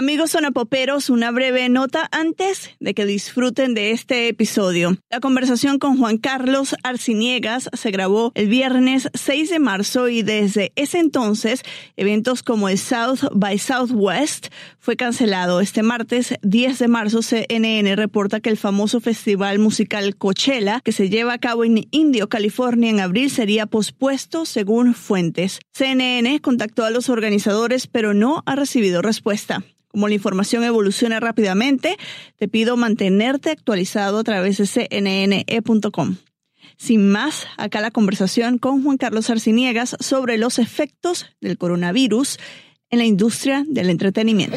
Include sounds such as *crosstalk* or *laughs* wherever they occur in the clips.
Amigos sonapoperos, una breve nota antes de que disfruten de este episodio. La conversación con Juan Carlos Arciniegas se grabó el viernes 6 de marzo y desde ese entonces eventos como el South by Southwest fue cancelado. Este martes 10 de marzo CNN reporta que el famoso festival musical Coachella que se lleva a cabo en Indio, California en abril sería pospuesto según fuentes. CNN contactó a los organizadores pero no ha recibido respuesta. Como la información evoluciona rápidamente, te pido mantenerte actualizado a través de cnne.com. Sin más, acá la conversación con Juan Carlos Arciniegas sobre los efectos del coronavirus en la industria del entretenimiento.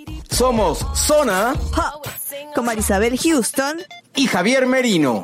Somos Zona con Marisabel Houston y Javier Merino.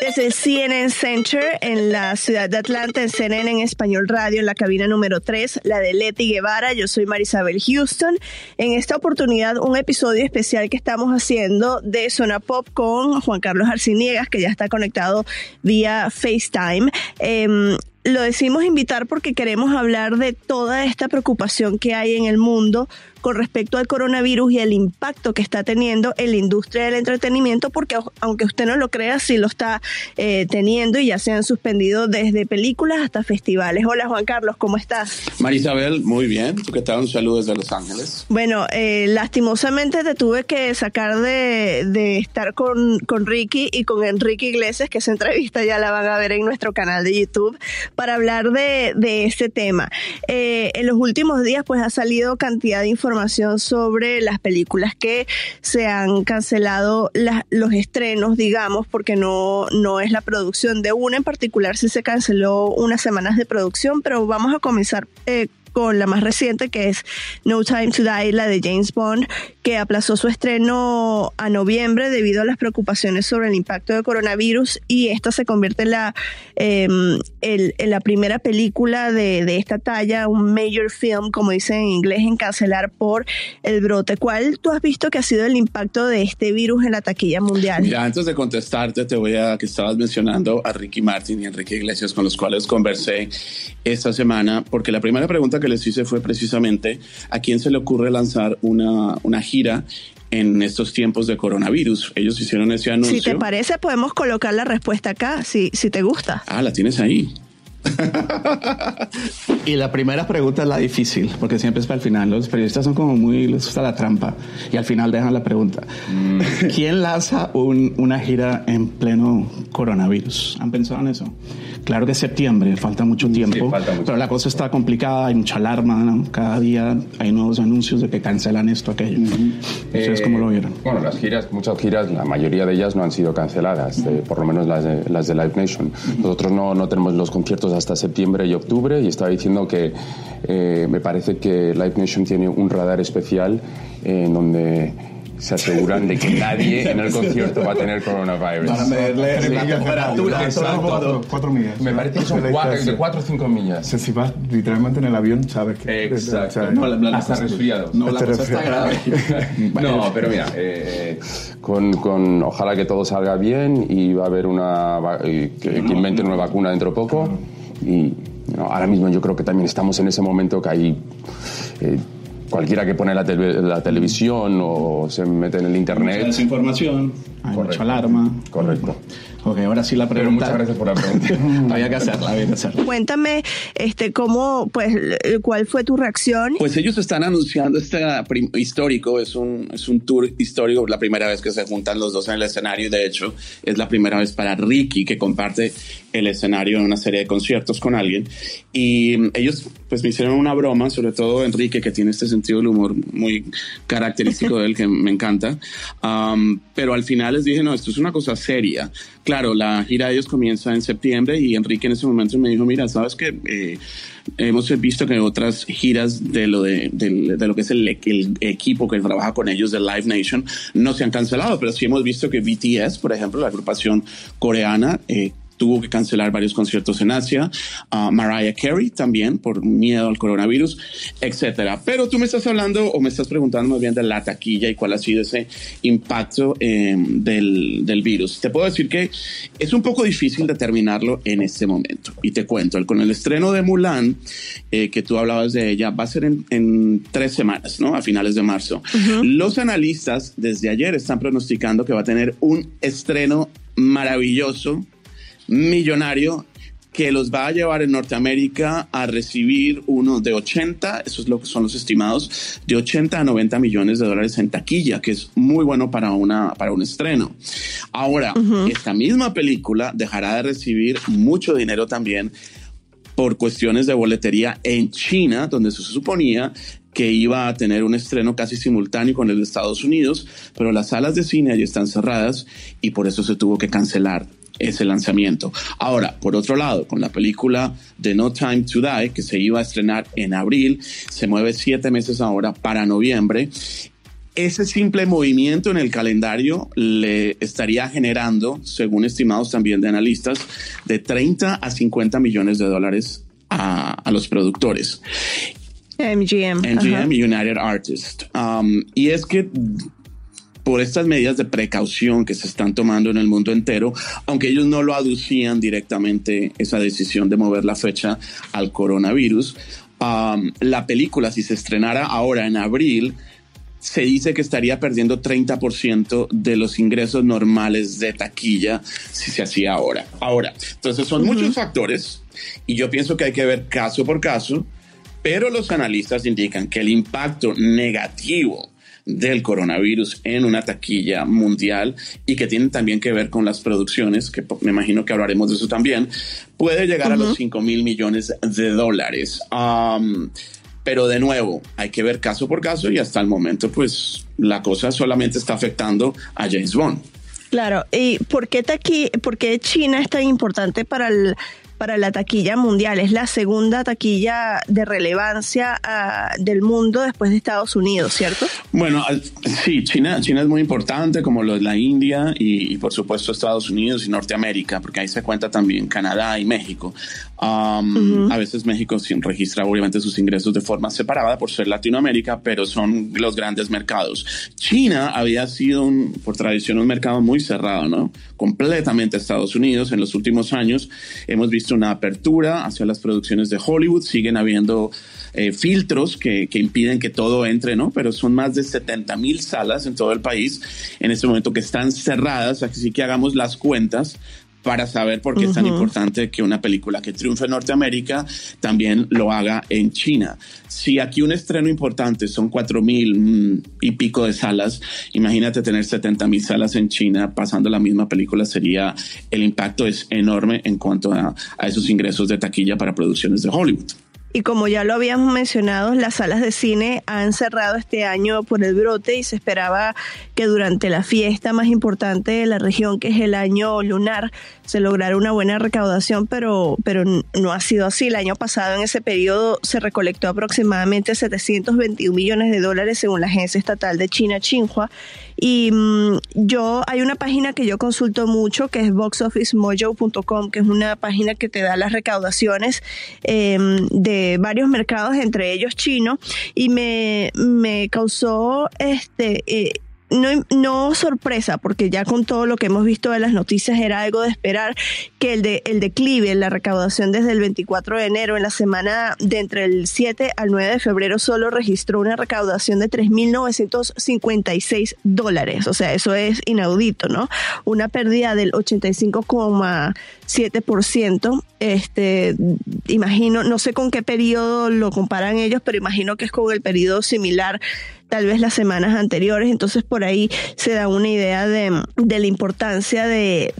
Es el CNN Center en la ciudad de Atlanta, en CNN en Español Radio, en la cabina número 3, la de Leti Guevara. Yo soy Marisabel Houston. En esta oportunidad, un episodio especial que estamos haciendo de Zona Pop con Juan Carlos Arciniegas, que ya está conectado vía FaceTime. Em, lo decimos invitar porque queremos hablar de toda esta preocupación que hay en el mundo con respecto al coronavirus y el impacto que está teniendo en la industria del entretenimiento, porque aunque usted no lo crea, sí lo está eh, teniendo y ya se han suspendido desde películas hasta festivales. Hola Juan Carlos, ¿cómo estás? Marisabel, muy bien. ¿Tú qué tal? Un saludo desde Los Ángeles. Bueno, eh, lastimosamente te tuve que sacar de, de estar con, con Ricky y con Enrique Iglesias, que esa entrevista ya la van a ver en nuestro canal de YouTube, para hablar de, este tema. Eh, en los últimos días pues ha salido cantidad de información información sobre las películas que se han cancelado los estrenos, digamos, porque no, no es la producción de una en particular, sí se canceló unas semanas de producción, pero vamos a comenzar eh, con la más reciente que es No Time to Die, la de James Bond, que aplazó su estreno a noviembre debido a las preocupaciones sobre el impacto del coronavirus y esta se convierte en la, em, en la primera película de, de, esta talla, un major film, como dicen en inglés, en cancelar por el brote. ¿Cuál tú has visto que ha sido el impacto de este virus en la taquilla mundial? Mira, antes de contestarte, te voy a que estabas mencionando a Ricky Martin y Enrique Iglesias, con los cuales conversé esta semana, porque la primera pregunta que les hice fue precisamente a quién se le ocurre lanzar una, una gira en estos tiempos de coronavirus. Ellos hicieron ese anuncio. Si te parece, podemos colocar la respuesta acá, si, si te gusta. Ah, la tienes ahí. Y la primera pregunta es la difícil, porque siempre es para el final. Los periodistas son como muy, les gusta la trampa y al final dejan la pregunta. Mm. ¿Quién lanza una gira en pleno coronavirus? ¿Han pensado en eso? Claro que es septiembre, falta mucho tiempo, pero la cosa está complicada, hay mucha alarma, cada día hay nuevos anuncios de que cancelan esto, aquello. ¿Ustedes cómo lo vieron? Bueno, las giras, muchas giras, la mayoría de ellas no han sido canceladas, por lo menos las de, las de Live Nation. Nosotros no, no tenemos los conciertos hasta septiembre y octubre y estaba diciendo que eh, me parece que Live Nation tiene un radar especial en donde se aseguran de que *laughs* nadie en el concierto va a tener coronavirus. Para medirle la temperatura. Exacto. Cuatro, millas. Me parece que son cuatro, de cuatro o cinco millas. si vas literalmente en el avión, sabes que... Exacto. No, la, hasta resfriado. No, la cosa está grave. *laughs* no, pero mira, eh, con, con, ojalá que todo salga bien y va a haber una... que, que inventen una vacuna dentro de poco. Y ahora mismo yo creo que también estamos en ese momento que hay... Eh, cualquiera que pone la, la, televisión o se mete en el internet. Mucha desinformación, hay mucha alarma. Correcto. Ok, ahora sí la pregunta. muchas gracias por la pregunta. *laughs* había que hacerla, había que hacerla. Cuéntame, este, cómo, pues, cuál fue tu reacción. Pues ellos están anunciando este histórico, es un, es un tour histórico, la primera vez que se juntan los dos en el escenario. De hecho, es la primera vez para Ricky que comparte el escenario en una serie de conciertos con alguien. Y ellos, pues, me hicieron una broma, sobre todo Enrique, que tiene este sentido del humor muy característico de él, que me encanta. Um, pero al final les dije, no, esto es una cosa seria claro, la gira de ellos comienza en septiembre y Enrique en ese momento me dijo, mira, sabes que eh, hemos visto que otras giras de lo de, lo que es el, equipo que trabaja con ellos de Live Nation no se han cancelado, pero sí hemos visto que BTS, por ejemplo, la agrupación coreana, eh, tuvo que cancelar varios conciertos en Asia, uh, Mariah Carey también por miedo al coronavirus, etcétera. Pero tú me estás hablando o me estás preguntando más bien de la taquilla y cuál ha sido ese impacto eh, del, del, virus. Te puedo decir que es un poco difícil determinarlo en este momento. Y te cuento, con el estreno de Mulan, eh, que tú hablabas de ella, va a ser en, en tres semanas, ¿no? A finales de marzo. Los analistas desde ayer están pronosticando que va a tener un estreno maravilloso millonario que los va a llevar en Norteamérica a recibir uno de 80, eso es lo que son los estimados, de 80 a 90 millones de dólares en taquilla, que es muy bueno para, una, para un estreno. Ahora, esta misma película dejará de recibir mucho dinero también por cuestiones de boletería en China, donde se suponía que iba a tener un estreno casi simultáneo con el de Estados Unidos, pero las salas de cine allí están cerradas y por eso se tuvo que cancelar ese lanzamiento. Ahora, por otro lado, con la película The No Time to Die, que se iba a estrenar en abril, se mueve siete meses ahora para noviembre. Ese simple movimiento en el calendario le estaría generando, según estimados también de analistas, de 30 a 50 millones de dólares a, los productores. MGM. MGM United Artists. Um, y es que por estas medidas de precaución que se están tomando en el mundo entero, aunque ellos no lo aducían directamente esa decisión de mover la fecha al coronavirus. la película, si se estrenara ahora en abril, se dice que estaría perdiendo 30% de los ingresos normales de taquilla si se hacía ahora. Ahora, entonces son muchos factores y yo pienso que hay que ver caso por caso, pero los analistas indican que el impacto negativo del coronavirus en una taquilla mundial y que tienen también que ver con las producciones, que me imagino que hablaremos de eso también, puede llegar a los 5 mil millones de dólares. pero de nuevo, hay que ver caso por caso y hasta el momento pues la cosa solamente está afectando a James Bond. Claro, ¿y por qué, por qué China es tan importante para el, para la taquilla mundial. Es la segunda taquilla de relevancia ah, del mundo después de Estados Unidos, ¿cierto? Bueno, sí, China, China es muy importante, como lo es la India y, por supuesto Estados Unidos y Norteamérica, porque ahí se cuenta también Canadá y México. A veces México registra obviamente sus ingresos de forma separada por ser Latinoamérica, pero son los grandes mercados. China había sido por tradición un mercado muy cerrado, ¿no? Completamente Estados Unidos. En los últimos años hemos visto una apertura hacia las producciones de Hollywood, siguen habiendo eh, filtros que, que, impiden que todo entre, ¿no? Pero son más de 70 mil salas en todo el país en este momento que están cerradas, así que hagamos las cuentas para saber por qué es tan importante que una película que triunfe en Norteamérica también lo haga en China. Si aquí un estreno importante son cuatro mil mm, y pico de salas, imagínate tener 70 mil salas en China pasando la misma película, sería el impacto es enorme en cuanto a esos ingresos de taquilla para producciones de Hollywood. Y como ya lo habíamos mencionado, las salas de cine han cerrado este año por el brote y se esperaba que durante la fiesta más importante de la región, que es el año lunar, se lograra una buena recaudación, pero, pero no ha sido así. El año pasado en ese periodo se recolectó aproximadamente 721 millones de dólares según la agencia estatal de China, Xinhua. Y mm, yo, hay una página que yo consulto mucho que es boxofficemojo.com, que es una página que te da las recaudaciones em, de varios mercados, entre ellos chino, y me, me causó este... Eh, no, sorpresa, porque ya con todo lo que hemos visto de las noticias era algo de esperar que el, de, el declive, la recaudación desde el 24 de enero, en la semana de entre el 7 al 9 de febrero, solo registró una recaudación de 3.956 dólares. O sea, eso es inaudito, ¿no? Una pérdida del 85,7%. Este, imagino, no sé con qué periodo lo comparan ellos, pero imagino que es con el periodo similar tal vez las semanas anteriores. Entonces por ahí se da una idea de, de la importancia de,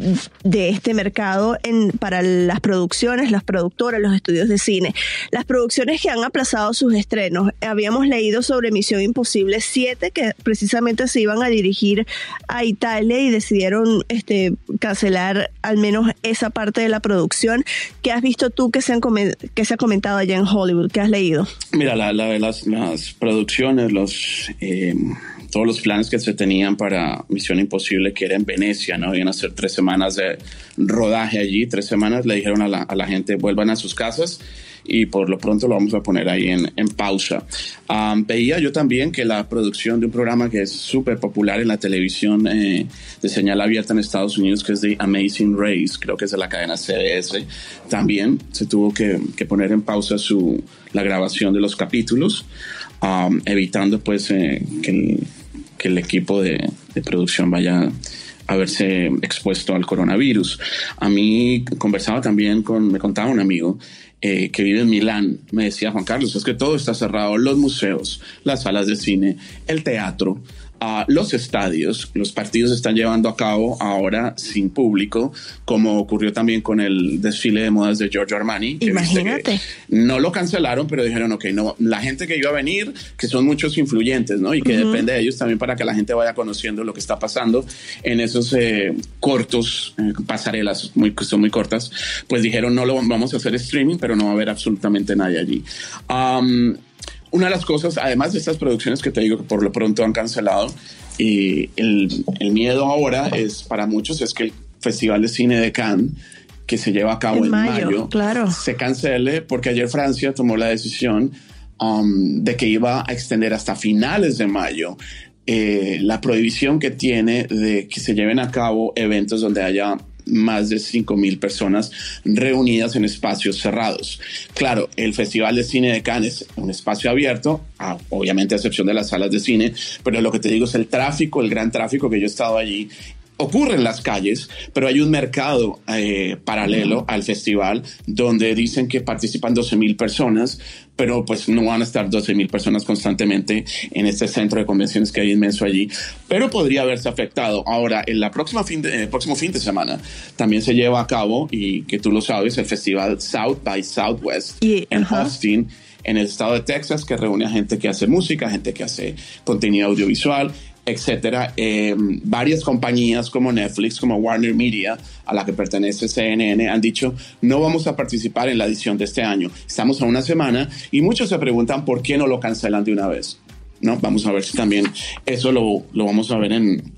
de este mercado en, para las producciones, las productoras, los estudios de cine. Las producciones que han aplazado sus estrenos. Habíamos leído sobre Misión Imposible 7 que precisamente se iban a dirigir a Italia y decidieron este, cancelar al menos esa parte de la producción. ¿Qué has visto tú que se, han que se ha comentado allá en Hollywood? ¿Qué has leído? Mira, la, la, las, las producciones, los... Eh, todos los planes que se tenían para Misión Imposible, que era en Venecia, ¿no? Iban a hacer tres semanas de rodaje allí, tres semanas, le dijeron a la, a la gente, vuelvan a sus casas y por lo pronto lo vamos a poner ahí en, en pausa. Um, veía yo también que la producción de un programa que es súper popular en la televisión eh, de señal abierta en Estados Unidos, que es The Amazing Race, creo que es de la cadena CBS, también se tuvo que, que poner en pausa su, la grabación de los capítulos, um, evitando pues eh, que, el, que, el, equipo de, producción vaya a verse expuesto al coronavirus. A mí conversaba también con, me contaba un amigo eh, que vive en Milán, me decía Juan Carlos, es que todo está cerrado, los museos, las salas de cine, el teatro, uh, los estadios, los partidos se están llevando a cabo ahora sin público, como ocurrió también con el desfile de modas de Giorgio Armani. Imagínate. No lo cancelaron, pero dijeron, ok, no, la gente que iba a venir, que son muchos influyentes, ¿no? Y que uh -huh. depende de ellos también para que la gente vaya conociendo lo que está pasando en esos eh, cortos, eh, pasarelas muy, que son muy cortas, pues dijeron, no lo vamos a hacer streaming, pero no va a haber absolutamente nadie allí. Um, una de las cosas, además de estas producciones que te digo que por lo pronto han cancelado, y el, el, miedo ahora es para muchos es que el Festival de Cine de Cannes, que se lleva a cabo en, en mayo, mayo, claro. se cancele porque ayer Francia tomó la decisión um, de que iba a extender hasta finales de mayo eh, la prohibición que tiene de que se lleven a cabo eventos donde haya más de 5 mil personas reunidas en espacios cerrados. Claro, el Festival de Cine de Cannes es un espacio abierto, obviamente a excepción de las salas de cine, pero lo que te digo es el tráfico, el gran tráfico que yo he estado allí ocurre en las calles, pero hay un mercado eh, paralelo al festival donde dicen que participan 12 mil personas, pero pues no van a estar 12 mil personas constantemente en este centro de convenciones que hay inmenso allí, pero podría haberse afectado. Ahora, en la próxima fin de, el próximo fin de semana también se lleva a cabo, y que tú lo sabes, el festival South by Southwest en uh -huh. Austin en el estado de Texas, que reúne a gente que hace música, gente que hace contenido audiovisual, etcétera. Eh, varias compañías como Netflix, como Warner Media, a la que pertenece CNN, han dicho no vamos a participar en la edición de este año. Estamos a una semana y muchos se preguntan por qué no lo cancelan de una vez. No, vamos a ver si también eso lo, lo vamos a ver en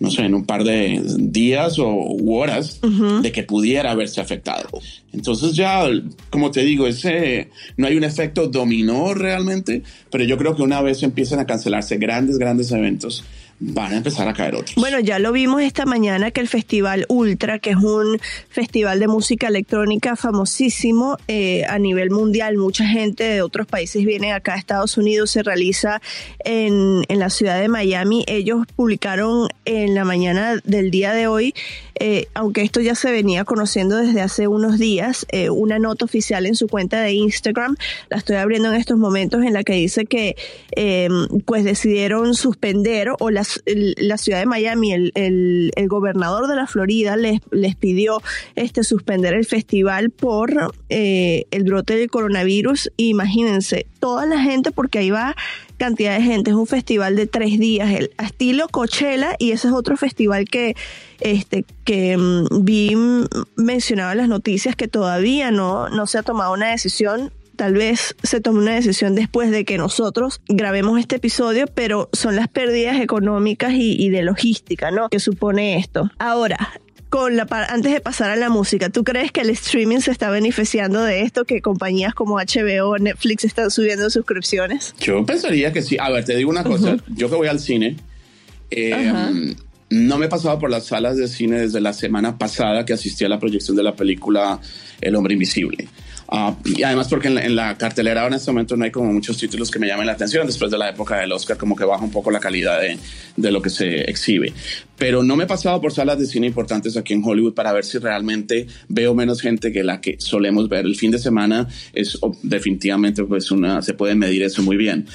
no sé, en un par de días o horas uh -huh. de que pudiera haberse afectado. Entonces ya, como te digo, ese no hay un efecto dominó realmente, pero yo creo que una vez empiezan a cancelarse grandes, grandes eventos, van a empezar a caer otros. Bueno, ya lo vimos esta mañana que el Festival Ultra, que es un festival de música electrónica famosísimo eh, a nivel mundial, mucha gente de otros países viene acá a Estados Unidos, se realiza en, en la ciudad de Miami. Ellos publicaron en la mañana del día de hoy eh, aunque esto ya se venía conociendo desde hace unos días, eh, una nota oficial en su cuenta de Instagram, la estoy abriendo en estos momentos, en la que dice que eh, pues decidieron suspender o las, el, la ciudad de Miami, el, el, el, gobernador de la Florida les, les pidió este suspender el festival por eh, el brote del coronavirus. Imagínense, toda la gente, porque ahí va cantidad de gente, es un festival de tres días, el estilo Coachella, y ese es otro festival que este que um, vi mencionado en las noticias que todavía no, no se ha tomado una decisión tal vez se tome una decisión después de que nosotros grabemos este episodio, pero son las pérdidas económicas y, y de logística, ¿no? Que supone esto. Ahora, con la antes de pasar a la música, ¿tú crees que el streaming se está beneficiando de esto? Que compañías como HBO Netflix están subiendo suscripciones? Yo pensaría que sí. A ver, te digo una cosa. Uh -huh. Yo que voy al cine, eh, uh -huh. no me he pasado por las salas de cine desde la semana pasada que asistí a la proyección de la película El Hombre Invisible. Ah, y además porque en la, cartelera en este momento no hay como muchos títulos que me llamen la atención. Después de la época del Oscar como que baja un poco la calidad de, de lo que se exhibe. Pero no me he pasado por salas de cine importantes aquí en Hollywood para ver si realmente veo menos gente que la que solemos ver. El fin de semana es definitivamente pues una, se puede medir eso muy bien.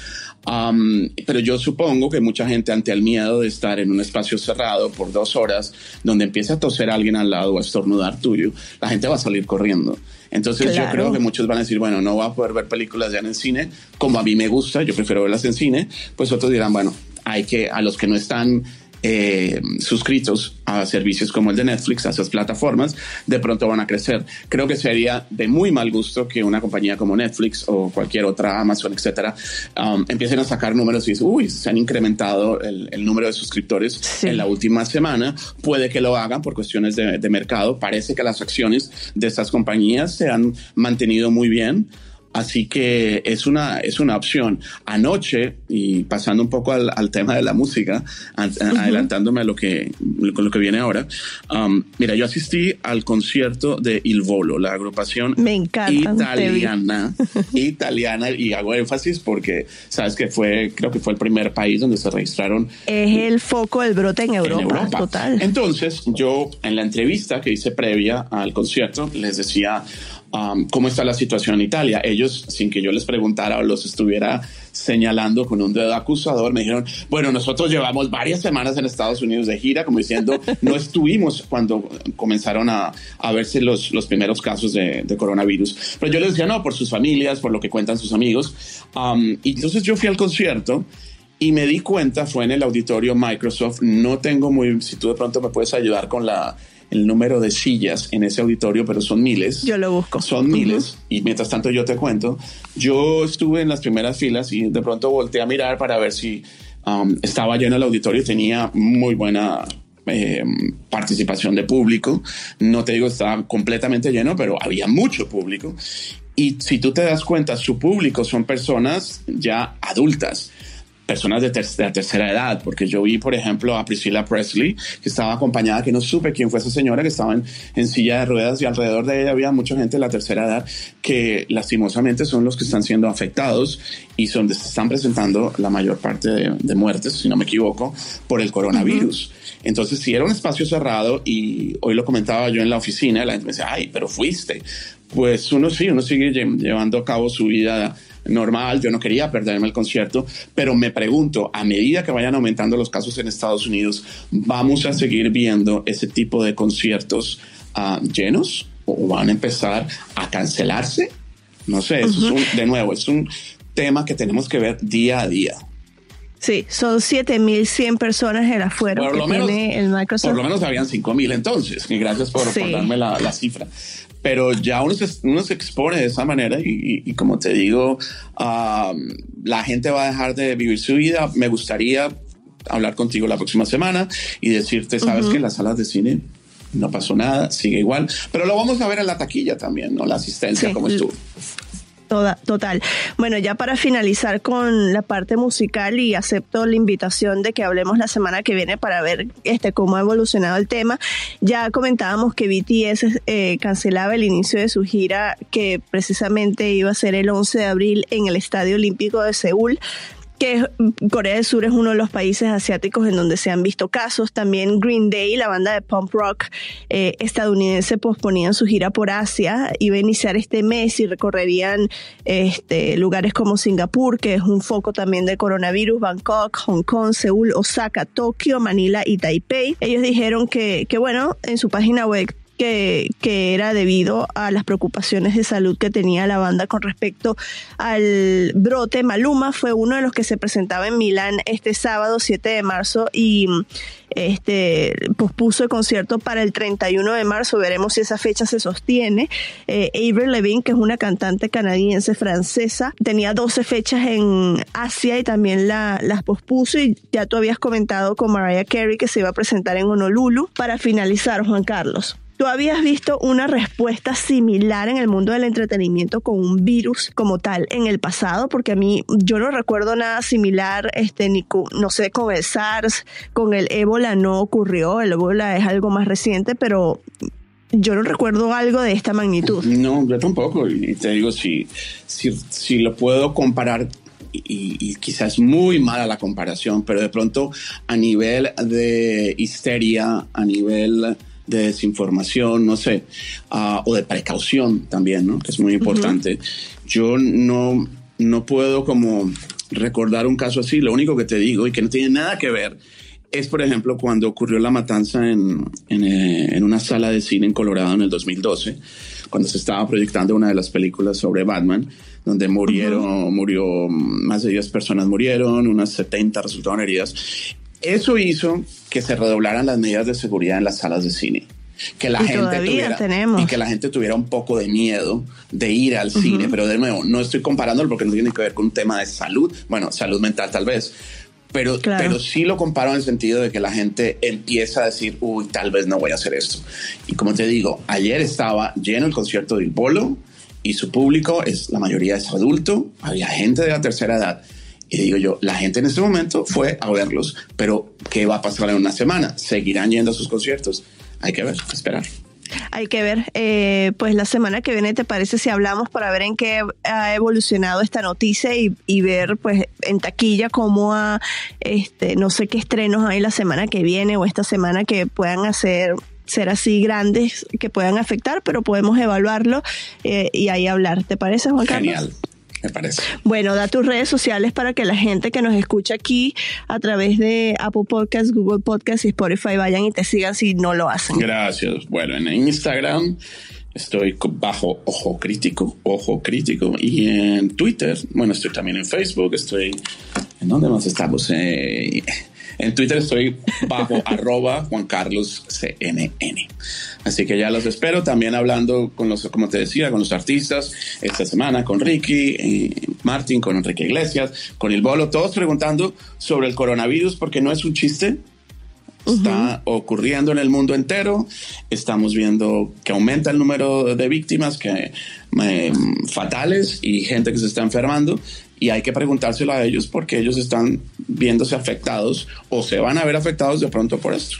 Um, pero yo supongo que mucha gente ante el miedo de estar en un espacio cerrado por dos horas, donde empieza a toser alguien al lado o a estornudar tuyo, la gente va a salir corriendo. Entonces yo creo que muchos van a decir, bueno, no voy a poder ver películas ya en el cine, como a mí me gusta, yo prefiero verlas en cine, pues otros dirán, bueno, hay que, a los que no están eh, suscritos a servicios como el de Netflix, a esas plataformas, de pronto van a crecer. Creo que sería de muy mal gusto que una compañía como Netflix o cualquier otra, Amazon, etcétera, um, empiecen a sacar números y dicen, uy, se han incrementado el, número de suscriptores en la última semana. Puede que lo hagan por cuestiones de, de mercado. Parece que las acciones de estas compañías se han mantenido muy bien. Así que es una, es una opción. Anoche, y pasando un poco al, tema de la música, adelantándome a lo que, con lo que viene ahora, um, mira, yo asistí al concierto de Il Volo, la agrupación italiana, *laughs* italiana, y hago énfasis porque sabes que fue, creo que fue el primer país donde se registraron. Es el foco del brote en Europa, en Europa. total. Entonces, yo en la entrevista que hice previa al concierto les decía, Um, cómo está la situación en Italia. Ellos, sin que yo les preguntara o los estuviera señalando con un dedo acusador, me dijeron, bueno, nosotros llevamos varias semanas en Estados Unidos de gira, como diciendo, no *laughs* estuvimos cuando comenzaron a, a verse los, los primeros casos de, de, coronavirus. Pero yo les decía, no, por sus familias, por lo que cuentan sus amigos. Um, y entonces yo fui al concierto y me di cuenta, fue en el auditorio Microsoft, no tengo muy, si tú de pronto me puedes ayudar con la el número de sillas en ese auditorio, pero son miles. Yo lo busco. Son miles. Y mientras tanto yo te cuento, yo estuve en las primeras filas y de pronto volteé a mirar para ver si um, estaba lleno el auditorio y tenía muy buena eh, participación de público. No te digo estaba completamente lleno, pero había mucho público. Y si tú te das cuenta, su público son personas ya adultas personas de, la tercera edad, porque yo vi, por ejemplo, a Priscilla Presley, que estaba acompañada, que no supe quién fue esa señora, que estaba en, silla de ruedas y alrededor de ella había mucha gente de la tercera edad que lastimosamente son los que están siendo afectados y donde se están presentando la mayor parte de, muertes, si no me equivoco, por el coronavirus. Entonces, si era un espacio cerrado y hoy lo comentaba yo en la oficina, la gente me decía, ay, pero fuiste. Pues uno sí, uno sigue llevando a cabo su vida normal, yo no quería perderme el concierto, pero me pregunto, a medida que vayan aumentando los casos en Estados Unidos, ¿vamos a seguir viendo ese tipo de conciertos ah, llenos o van a empezar a cancelarse? No sé, eso es de nuevo, es un tema que tenemos que ver día a día. Sí, son 7.100 personas en afuera por lo menos, el Microsoft. Por lo menos habían 5.000 entonces, y gracias por, darme la, la, cifra pero ya uno se, uno se expone de esa manera y, y, como te digo, la gente va a dejar de vivir su vida. Me gustaría hablar contigo la próxima semana y decirte, sabes que en las salas de cine no pasó nada, sigue igual, pero lo vamos a ver en la taquilla también, ¿no? La asistencia, como estuvo. Toda, total. Bueno, ya para finalizar con la parte musical y acepto la invitación de que hablemos la semana que viene para ver este cómo ha evolucionado el tema. Ya comentábamos que BTS eh, cancelaba el inicio de su gira que precisamente iba a ser el 11 de abril en el Estadio Olímpico de Seúl que Corea del Sur es uno de los países asiáticos en donde se han visto casos. También Green Day, la banda de punk rock eh, estadounidense, posponían su gira por Asia. Iba a iniciar este mes y recorrerían este, lugares como Singapur, que es un foco también de coronavirus, Bangkok, Hong Kong, Seúl, Osaka, Tokio, Manila y Taipei. Ellos dijeron que, que bueno, en su página web que, era debido a las preocupaciones de salud que tenía la banda con respecto al brote. Maluma fue uno de los que se presentaba en Milán este sábado 7 de marzo y este pospuso el concierto para el 31 de marzo. Veremos si esa fecha se sostiene. Eh, Avril Lavigne, que es una cantante canadiense francesa, tenía 12 fechas en Asia y también la, las pospuso. Y ya tú habías comentado con Mariah Carey que se iba a presentar en Honolulu. Para finalizar, Juan Carlos. ¿Tú habías visto una respuesta similar en el mundo del entretenimiento con un virus como tal en el pasado? Porque a mí yo no recuerdo nada similar, este, ni no sé, con el SARS, con el ébola no ocurrió, el ébola es algo más reciente, pero yo no recuerdo algo de esta magnitud. No, yo tampoco. Y te digo, si, si, si lo puedo comparar y, quizás muy mala la comparación, pero de pronto a nivel de histeria, a nivel de desinformación, no sé, ah, o de precaución también, ¿no? que es muy importante. Yo no, no puedo como recordar un caso así, lo único que te digo y que no tiene nada que ver es, por ejemplo, cuando ocurrió la matanza en, en, eh, en una sala de cine en Colorado en el 2012, cuando se estaba proyectando una de las películas sobre Batman donde murieron, murió, más de 10 personas murieron, unas 70 resultaron heridas. Eso hizo que se redoblaran las medidas de seguridad en las salas de cine. Que la gente tuviera, y que la gente tuviera un poco de miedo de ir al cine, pero de nuevo, no estoy comparándolo porque no tiene que ver con un tema de salud, bueno, salud mental tal vez, pero, pero sí lo comparo en el sentido de que la gente empieza a decir, uy, tal vez no voy a hacer esto. Y como te digo, ayer estaba lleno el concierto del Bolo, y su público es la mayoría es adulto, había gente de la tercera edad. Y digo yo, la gente en este momento fue a verlos, pero ¿qué va a pasar en una semana? ¿Seguirán yendo a sus conciertos? Hay que ver, esperar. Hay que ver, eh, pues la semana que viene, ¿te parece si hablamos para ver en qué ha evolucionado esta noticia y, ver, pues, en taquilla cómo ha, este, no sé qué estrenos hay la semana que viene o esta semana que puedan hacer ser así grandes que puedan afectar, pero podemos evaluarlo eh, y ahí hablar. ¿Te parece, Juan Carlos? Genial. Me parece. Bueno, da tus redes sociales para que la gente que nos escucha aquí a través de Apple Podcasts, Google Podcasts y Spotify vayan y te sigan si no lo hacen. Gracias. Bueno, en Instagram estoy bajo Ojo Crítico, Ojo Crítico. Y en Twitter, bueno, estoy también en Facebook, estoy... ¿En dónde más estamos? Eh, en Twitter estoy bajo *laughs* arroba Juan Carlos CNN. Así que ya los espero también hablando con los, como te decía, con los artistas esta semana, con Ricky, eh, Martín, con Enrique Iglesias, con El Bolo, todos preguntando sobre el coronavirus porque no es un chiste, está ocurriendo en el mundo entero. Estamos viendo que aumenta el número de víctimas que, eh, fatales y gente que se está enfermando y hay que preguntárselo a ellos porque ellos están viéndose afectados o se van a ver afectados de pronto por esto.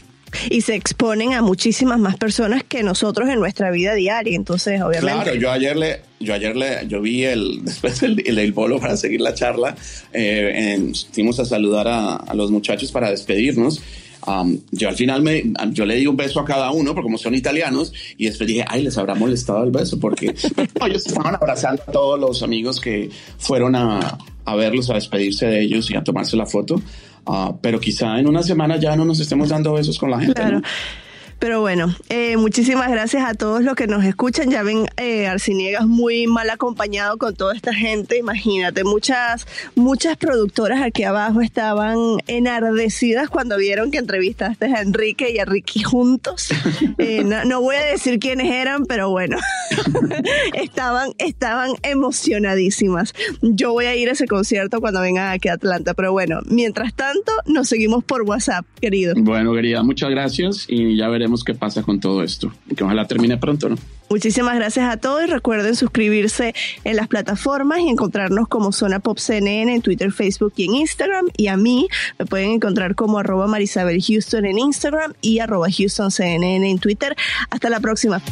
Y se exponen a muchísimas más personas que nosotros en nuestra vida diaria, entonces obviamente. Claro, yo ayer le, yo ayer le, yo vi el, *laughs* después el, el, bolo para seguir la charla, eh, fuimos a saludar a, a los muchachos para despedirnos Um, yo al final me, yo le di un beso a cada uno, porque como son italianos, y después dije, ay, les habrá molestado el beso, porque *laughs* ellos estaban abrazando a todos los amigos que fueron a, a verlos, a despedirse de ellos y a tomarse la foto. Uh, pero quizá en una semana ya no nos estemos dando besos con la gente. Claro. Pero bueno, eh, muchísimas gracias a todos los que nos escuchan. Ya ven, eh, Arciniegas muy mal acompañado con toda esta gente. Imagínate, muchas, muchas productoras aquí abajo estaban enardecidas cuando vieron que entrevistaste a Enrique y a Ricky juntos. *laughs* Eh, no, voy a decir quiénes eran, pero bueno, *laughs* estaban, estaban emocionadísimas. Yo voy a ir a ese concierto cuando vengan aquí a Atlanta. Pero bueno, mientras tanto, nos seguimos por WhatsApp, querido. Bueno, querida, muchas gracias y ya veremos qué pasa con todo esto y que ojalá termine pronto, ¿no? Muchísimas gracias a todos y recuerden suscribirse en las plataformas y encontrarnos como Zona Pop CNN en Twitter, Facebook y en Instagram. Y a mí me pueden encontrar como arroba Marisabel Houston en Instagram y arroba Houston CNN en Twitter. Hasta la próxima.